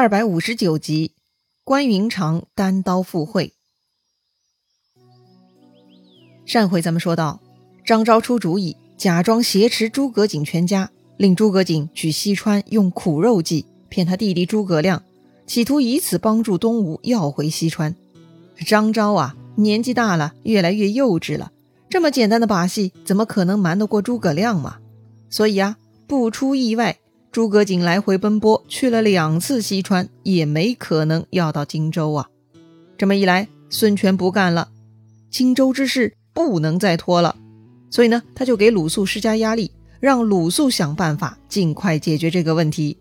二百五十九集，关云长单刀赴会。上回咱们说到，张昭出主意，假装挟持诸葛瑾全家，令诸葛瑾去西川用苦肉计骗他弟弟诸葛亮，企图以此帮助东吴要回西川。张昭啊，年纪大了，越来越幼稚了，这么简单的把戏，怎么可能瞒得过诸葛亮嘛？所以啊，不出意外。诸葛瑾来回奔波，去了两次西川，也没可能要到荆州啊！这么一来，孙权不干了，荆州之事不能再拖了，所以呢，他就给鲁肃施加压力，让鲁肃想办法尽快解决这个问题。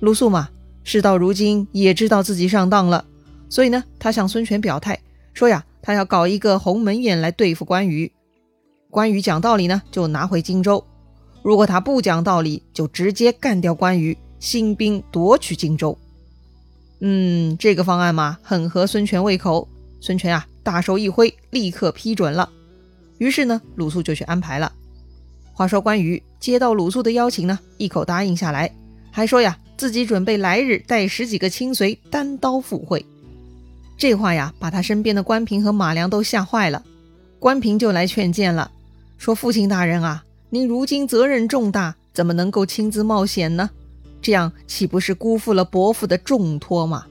鲁肃嘛，事到如今也知道自己上当了，所以呢，他向孙权表态说呀，他要搞一个鸿门宴来对付关羽，关羽讲道理呢，就拿回荆州。如果他不讲道理，就直接干掉关羽，兴兵夺取荆州。嗯，这个方案嘛，很合孙权胃口。孙权啊，大手一挥，立刻批准了。于是呢，鲁肃就去安排了。话说关羽接到鲁肃的邀请呢，一口答应下来，还说呀，自己准备来日带十几个亲随单刀赴会。这话呀，把他身边的关平和马良都吓坏了。关平就来劝谏了，说：“父亲大人啊。”您如今责任重大，怎么能够亲自冒险呢？这样岂不是辜负了伯父的重托吗？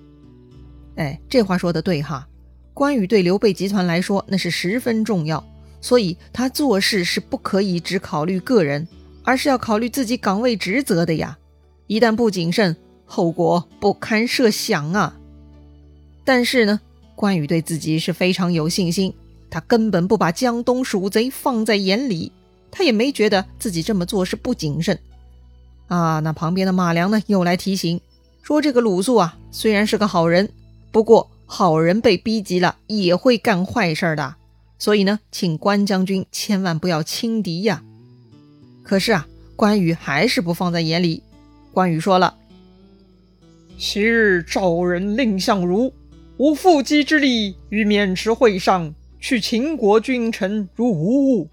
哎，这话说的对哈。关羽对刘备集团来说那是十分重要，所以他做事是不可以只考虑个人，而是要考虑自己岗位职责的呀。一旦不谨慎，后果不堪设想啊。但是呢，关羽对自己是非常有信心，他根本不把江东鼠贼放在眼里。他也没觉得自己这么做是不谨慎啊。那旁边的马良呢，又来提醒说：“这个鲁肃啊，虽然是个好人，不过好人被逼急了也会干坏事的。所以呢，请关将军千万不要轻敌呀。”可是啊，关羽还是不放在眼里。关羽说了：“昔日赵人蔺相如，无缚鸡之力，于渑池会上去秦国君臣如无物。”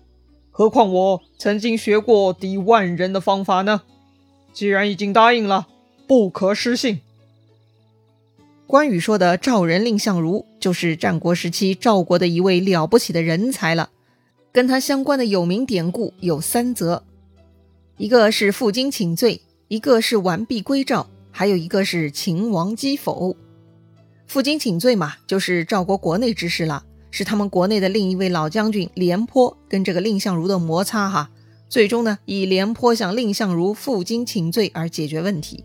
何况我曾经学过敌万人的方法呢？既然已经答应了，不可失信。关羽说的赵人蔺相如，就是战国时期赵国的一位了不起的人才了。跟他相关的有名典故有三则，一个是负荆请罪，一个是完璧归赵，还有一个是秦王击否。负荆请罪嘛，就是赵国国内之事了。是他们国内的另一位老将军廉颇跟这个蔺相如的摩擦哈，最终呢以廉颇向蔺相如负荆请罪而解决问题。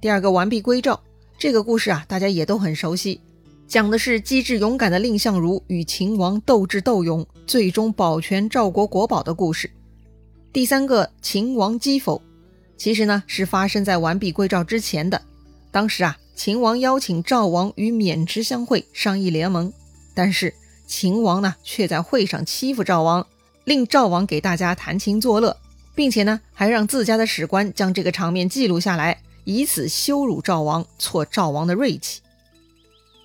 第二个完璧归赵这个故事啊，大家也都很熟悉，讲的是机智勇敢的蔺相如与秦王斗智斗勇，最终保全赵国国宝的故事。第三个秦王击否，其实呢是发生在完璧归赵之前的。当时啊，秦王邀请赵王与渑池相会，商议联盟。但是秦王呢，却在会上欺负赵王，令赵王给大家弹琴作乐，并且呢，还让自家的史官将这个场面记录下来，以此羞辱赵王，挫赵王的锐气。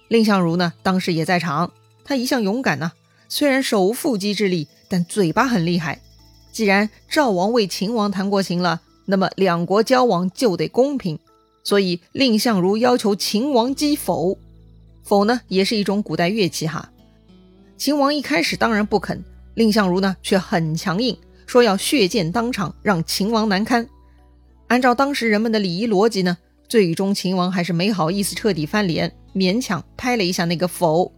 蔺相如呢，当时也在场，他一向勇敢呢，虽然手无缚鸡之力，但嘴巴很厉害。既然赵王为秦王弹过琴了，那么两国交往就得公平，所以蔺相如要求秦王击否。否呢，也是一种古代乐器哈。秦王一开始当然不肯，蔺相如呢却很强硬，说要血溅当场，让秦王难堪。按照当时人们的礼仪逻辑呢，最终秦王还是没好意思彻底翻脸，勉强拍了一下那个否。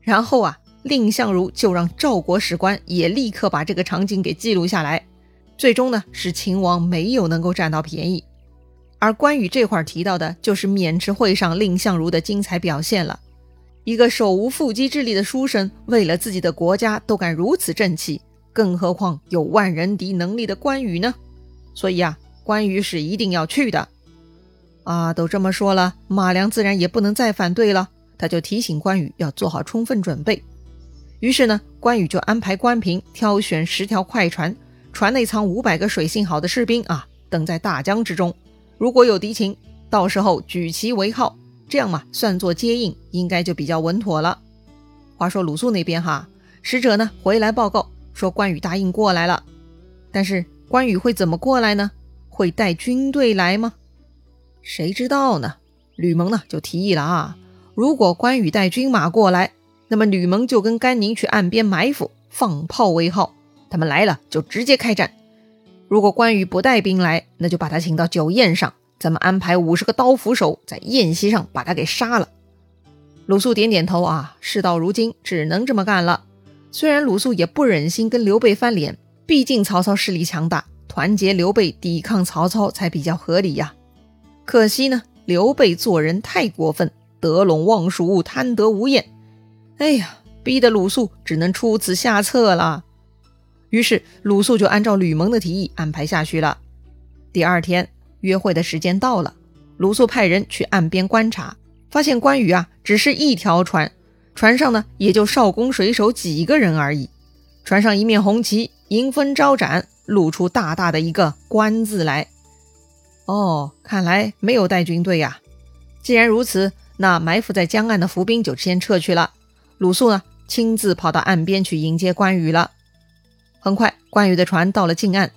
然后啊，蔺相如就让赵国史官也立刻把这个场景给记录下来。最终呢，是秦王没有能够占到便宜。而关羽这块提到的就是渑池会上蔺相如的精彩表现了。一个手无缚鸡之力的书生，为了自己的国家都敢如此正气，更何况有万人敌能力的关羽呢？所以啊，关羽是一定要去的。啊，都这么说了，马良自然也不能再反对了，他就提醒关羽要做好充分准备。于是呢，关羽就安排关平挑选十条快船，船内藏五百个水性好的士兵啊，等在大江之中，如果有敌情，到时候举旗为号。这样嘛，算作接应，应该就比较稳妥了。话说鲁肃那边哈，使者呢回来报告说关羽答应过来了，但是关羽会怎么过来呢？会带军队来吗？谁知道呢？吕蒙呢就提议了啊，如果关羽带军马过来，那么吕蒙就跟甘宁去岸边埋伏，放炮为号，他们来了就直接开战。如果关羽不带兵来，那就把他请到酒宴上，咱们安排五十个刀斧手在宴席上把他给杀了。鲁肃点点头啊，事到如今只能这么干了。虽然鲁肃也不忍心跟刘备翻脸，毕竟曹操势力强大，团结刘备抵抗曹操才比较合理呀。可惜呢，刘备做人太过分，得陇望蜀，贪得无厌。哎呀，逼得鲁肃只能出此下策了。于是鲁肃就按照吕蒙的提议安排下去了。第二天约会的时间到了，鲁肃派人去岸边观察。发现关羽啊，只是一条船，船上呢也就少工水手几个人而已。船上一面红旗，迎风招展，露出大大的一个“关”字来。哦，看来没有带军队呀。既然如此，那埋伏在江岸的伏兵就先撤去了。鲁肃呢，亲自跑到岸边去迎接关羽了。很快，关羽的船到了近岸，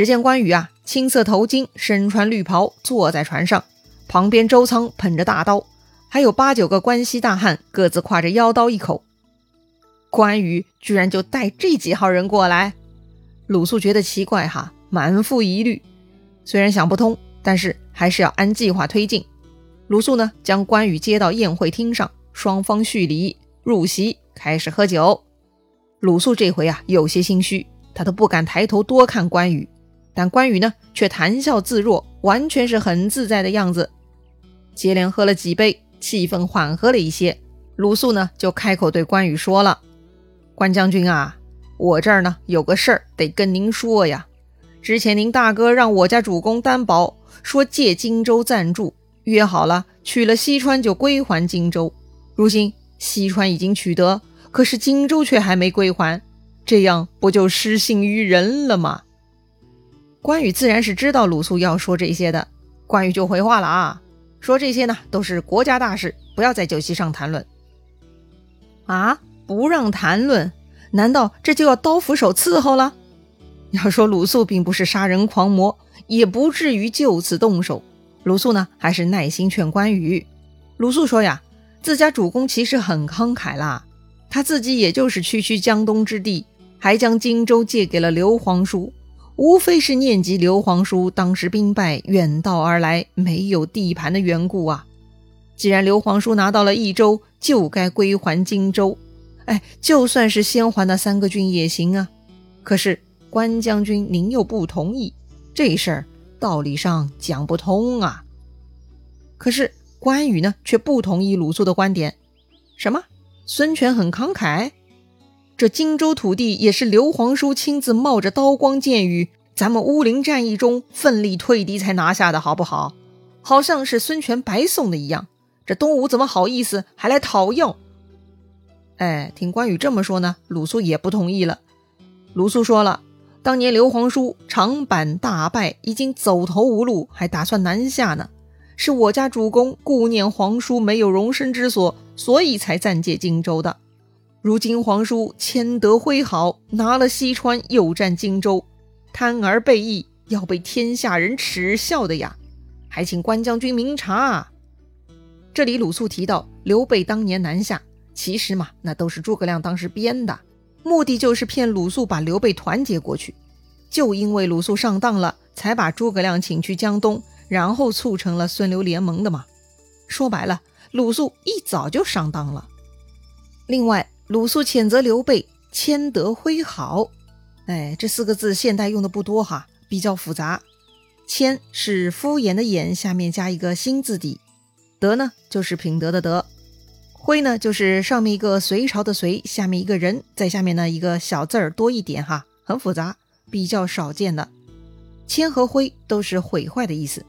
只见关羽啊，青色头巾，身穿绿袍，坐在船上，旁边周仓捧着大刀。还有八九个关西大汉，各自挎着腰刀一口。关羽居然就带这几号人过来，鲁肃觉得奇怪哈，满腹疑虑。虽然想不通，但是还是要按计划推进。鲁肃呢，将关羽接到宴会厅上，双方叙礼，入席，开始喝酒。鲁肃这回啊，有些心虚，他都不敢抬头多看关羽，但关羽呢，却谈笑自若，完全是很自在的样子。接连喝了几杯。气氛缓和了一些，鲁肃呢就开口对关羽说了：“关将军啊，我这儿呢有个事儿得跟您说呀。之前您大哥让我家主公担保，说借荆州暂住，约好了取了西川就归还荆州。如今西川已经取得，可是荆州却还没归还，这样不就失信于人了吗？”关羽自然是知道鲁肃要说这些的，关羽就回话了啊。说这些呢，都是国家大事，不要在酒席上谈论。啊，不让谈论？难道这就要刀斧手伺候了？要说鲁肃并不是杀人狂魔，也不至于就此动手。鲁肃呢，还是耐心劝关羽。鲁肃说呀，自家主公其实很慷慨啦，他自己也就是区区江东之地，还将荆州借给了刘皇叔。无非是念及刘皇叔当时兵败远道而来，没有地盘的缘故啊。既然刘皇叔拿到了益州，就该归还荆州。哎，就算是先还那三个郡也行啊。可是关将军您又不同意，这事儿道理上讲不通啊。可是关羽呢，却不同意鲁肃的观点。什么？孙权很慷慨？这荆州土地也是刘皇叔亲自冒着刀光剑雨，咱们乌林战役中奋力退敌才拿下的，好不好？好像是孙权白送的一样。这东吴怎么好意思还来讨要？哎，听关羽这么说呢，鲁肃也不同意了。鲁肃说了，当年刘皇叔长坂大败，已经走投无路，还打算南下呢。是我家主公顾念皇叔没有容身之所，所以才暂借荆州的。如今皇叔谦德挥毫，拿了西川，又占荆州，贪而背义，要被天下人耻笑的呀！还请关将军明察。这里鲁肃提到刘备当年南下，其实嘛，那都是诸葛亮当时编的，目的就是骗鲁肃把刘备团结过去。就因为鲁肃上当了，才把诸葛亮请去江东，然后促成了孙刘联盟的嘛。说白了，鲁肃一早就上当了。另外。鲁肃谴责刘备谦德挥好，哎，这四个字现代用的不多哈，比较复杂。谦是敷衍的衍，下面加一个心字底；德呢就是品德的德；挥呢就是上面一个隋朝的隋，下面一个人，在下面呢一个小字儿多一点哈，很复杂，比较少见的。谦和挥都是毁坏的意思，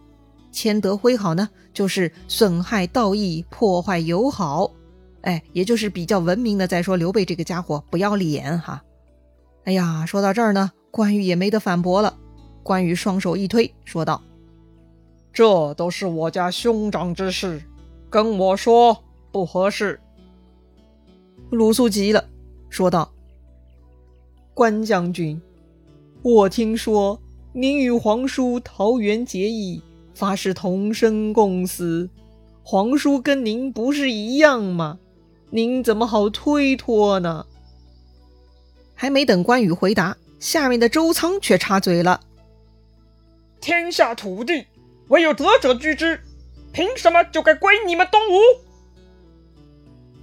谦德挥好呢就是损害道义，破坏友好。哎，也就是比较文明的，在说刘备这个家伙不要脸哈。哎呀，说到这儿呢，关羽也没得反驳了。关羽双手一推，说道：“这都是我家兄长之事，跟我说不合适。”鲁肃急了，说道：“关将军，我听说您与皇叔桃园结义，发誓同生共死。”皇叔跟您不是一样吗？您怎么好推脱呢？还没等关羽回答，下面的周仓却插嘴了：“天下土地，唯有德者居之，凭什么就该归你们东吴？”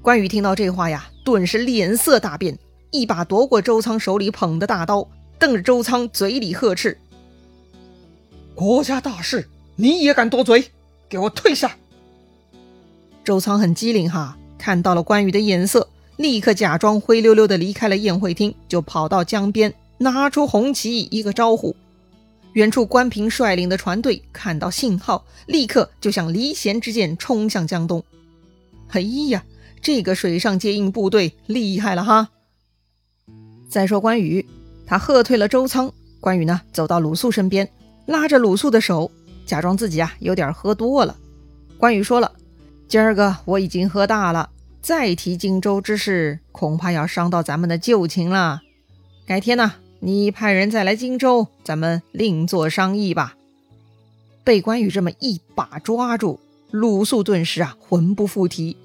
关羽听到这话呀，顿时脸色大变，一把夺过周仓手里捧的大刀，瞪着周仓，嘴里呵斥：“国家大事，你也敢多嘴？给我退下！”周仓很机灵哈，看到了关羽的眼色，立刻假装灰溜溜的离开了宴会厅，就跑到江边，拿出红旗一个招呼。远处关平率领的船队看到信号，立刻就像离弦之箭冲向江东。哎呀！这个水上接应部队厉害了哈！再说关羽，他喝退了周仓。关羽呢，走到鲁肃身边，拉着鲁肃的手，假装自己啊有点喝多了。关羽说了：“今儿个我已经喝大了，再提荆州之事，恐怕要伤到咱们的旧情了。改天呢，你派人再来荆州，咱们另做商议吧。”被关羽这么一把抓住，鲁肃顿时啊魂不附体。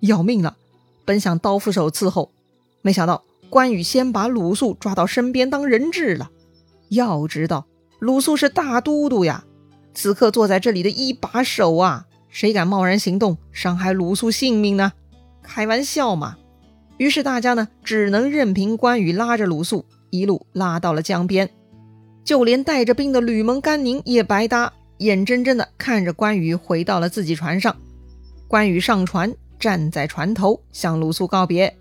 要命了！本想刀斧手伺候，没想到关羽先把鲁肃抓到身边当人质了。要知道，鲁肃是大都督呀，此刻坐在这里的一把手啊，谁敢贸然行动伤害鲁肃性命呢？开玩笑嘛！于是大家呢，只能任凭关羽拉着鲁肃一路拉到了江边，就连带着兵的吕蒙、甘宁也白搭，眼睁睁地看着关羽回到了自己船上。关羽上船。站在船头向鲁肃告别，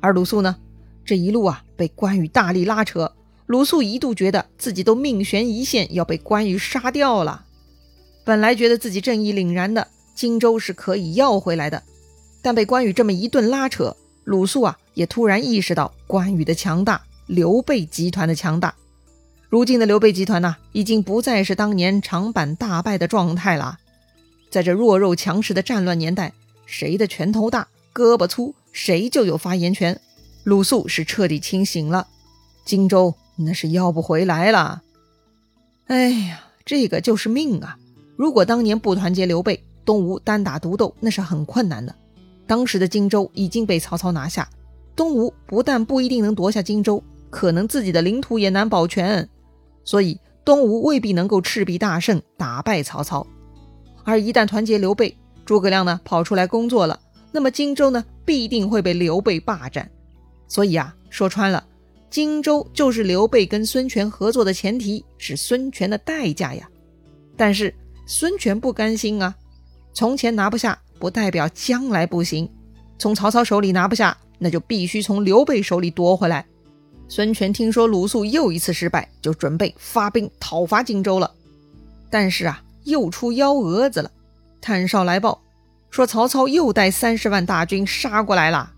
而鲁肃呢，这一路啊被关羽大力拉扯，鲁肃一度觉得自己都命悬一线，要被关羽杀掉了。本来觉得自己正义凛然的荆州是可以要回来的，但被关羽这么一顿拉扯，鲁肃啊也突然意识到关羽的强大，刘备集团的强大。如今的刘备集团呢，已经不再是当年长坂大败的状态了，在这弱肉强食的战乱年代。谁的拳头大、胳膊粗，谁就有发言权。鲁肃是彻底清醒了，荆州那是要不回来了。哎呀，这个就是命啊！如果当年不团结刘备，东吴单打独斗那是很困难的。当时的荆州已经被曹操拿下，东吴不但不一定能夺下荆州，可能自己的领土也难保全。所以东吴未必能够赤壁大胜，打败曹操。而一旦团结刘备，诸葛亮呢跑出来工作了，那么荆州呢必定会被刘备霸占。所以啊，说穿了，荆州就是刘备跟孙权合作的前提，是孙权的代价呀。但是孙权不甘心啊，从前拿不下不代表将来不行。从曹操手里拿不下，那就必须从刘备手里夺回来。孙权听说鲁肃又一次失败，就准备发兵讨伐荆州了。但是啊，又出幺蛾子了。探哨来报，说曹操又带三十万大军杀过来了。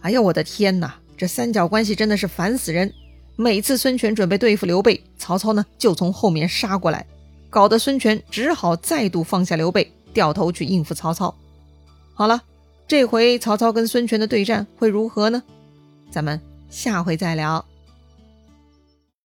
哎呀，我的天哪！这三角关系真的是烦死人。每次孙权准备对付刘备，曹操呢就从后面杀过来，搞得孙权只好再度放下刘备，掉头去应付曹操。好了，这回曹操跟孙权的对战会如何呢？咱们下回再聊。